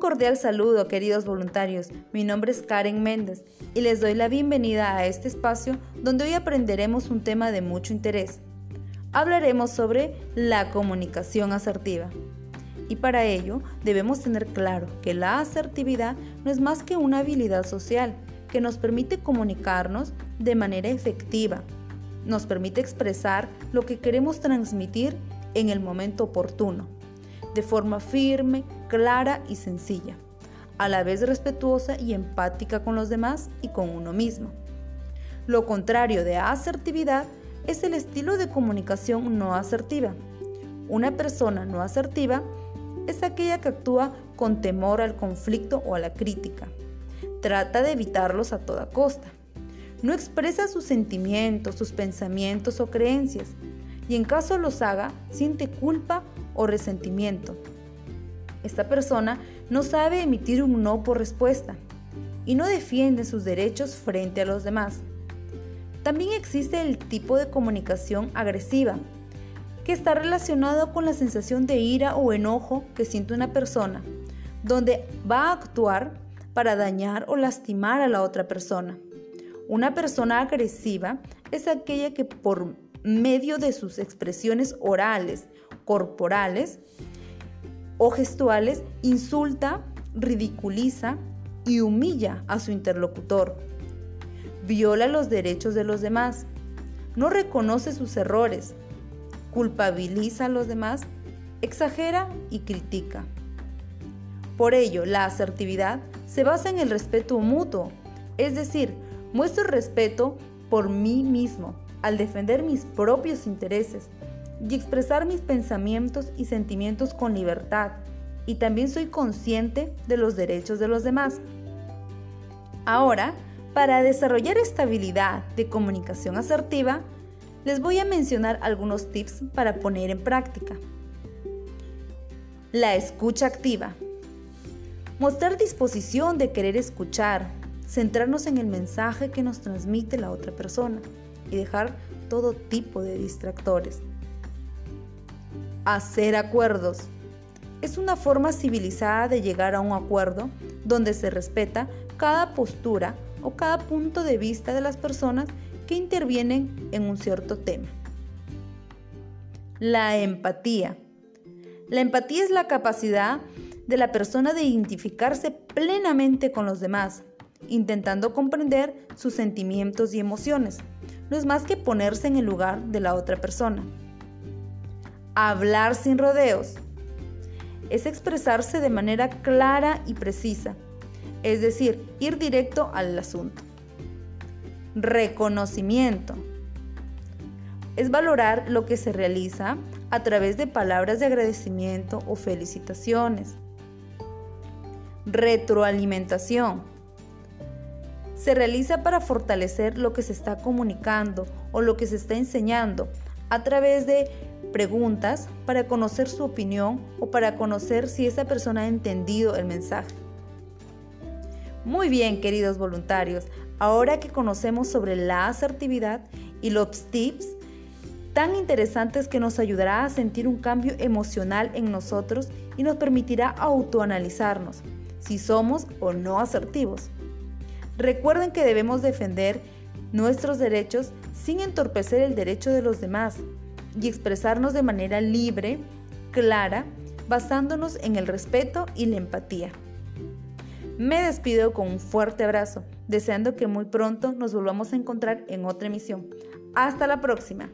cordial saludo, queridos voluntarios. Mi nombre es Karen Méndez y les doy la bienvenida a este espacio donde hoy aprenderemos un tema de mucho interés. Hablaremos sobre la comunicación asertiva. Y para ello debemos tener claro que la asertividad no es más que una habilidad social que nos permite comunicarnos de manera efectiva. Nos permite expresar lo que queremos transmitir en el momento oportuno de forma firme, clara y sencilla, a la vez respetuosa y empática con los demás y con uno mismo. Lo contrario de asertividad es el estilo de comunicación no asertiva. Una persona no asertiva es aquella que actúa con temor al conflicto o a la crítica. Trata de evitarlos a toda costa. No expresa sus sentimientos, sus pensamientos o creencias y en caso los haga, siente culpa o resentimiento. Esta persona no sabe emitir un no por respuesta y no defiende sus derechos frente a los demás. También existe el tipo de comunicación agresiva, que está relacionado con la sensación de ira o enojo que siente una persona, donde va a actuar para dañar o lastimar a la otra persona. Una persona agresiva es aquella que por medio de sus expresiones orales, corporales o gestuales, insulta, ridiculiza y humilla a su interlocutor. Viola los derechos de los demás. No reconoce sus errores. Culpabiliza a los demás. Exagera y critica. Por ello, la asertividad se basa en el respeto mutuo, es decir, muestro respeto por mí mismo, al defender mis propios intereses y expresar mis pensamientos y sentimientos con libertad, y también soy consciente de los derechos de los demás. Ahora, para desarrollar esta habilidad de comunicación asertiva, les voy a mencionar algunos tips para poner en práctica. La escucha activa. Mostrar disposición de querer escuchar, centrarnos en el mensaje que nos transmite la otra persona y dejar todo tipo de distractores. Hacer acuerdos. Es una forma civilizada de llegar a un acuerdo donde se respeta cada postura o cada punto de vista de las personas que intervienen en un cierto tema. La empatía. La empatía es la capacidad de la persona de identificarse plenamente con los demás, intentando comprender sus sentimientos y emociones no es más que ponerse en el lugar de la otra persona. Hablar sin rodeos es expresarse de manera clara y precisa, es decir, ir directo al asunto. Reconocimiento es valorar lo que se realiza a través de palabras de agradecimiento o felicitaciones. Retroalimentación se realiza para fortalecer lo que se está comunicando o lo que se está enseñando a través de preguntas para conocer su opinión o para conocer si esa persona ha entendido el mensaje. Muy bien, queridos voluntarios, ahora que conocemos sobre la asertividad y los tips tan interesantes que nos ayudará a sentir un cambio emocional en nosotros y nos permitirá autoanalizarnos si somos o no asertivos. Recuerden que debemos defender nuestros derechos sin entorpecer el derecho de los demás y expresarnos de manera libre, clara, basándonos en el respeto y la empatía. Me despido con un fuerte abrazo, deseando que muy pronto nos volvamos a encontrar en otra emisión. Hasta la próxima.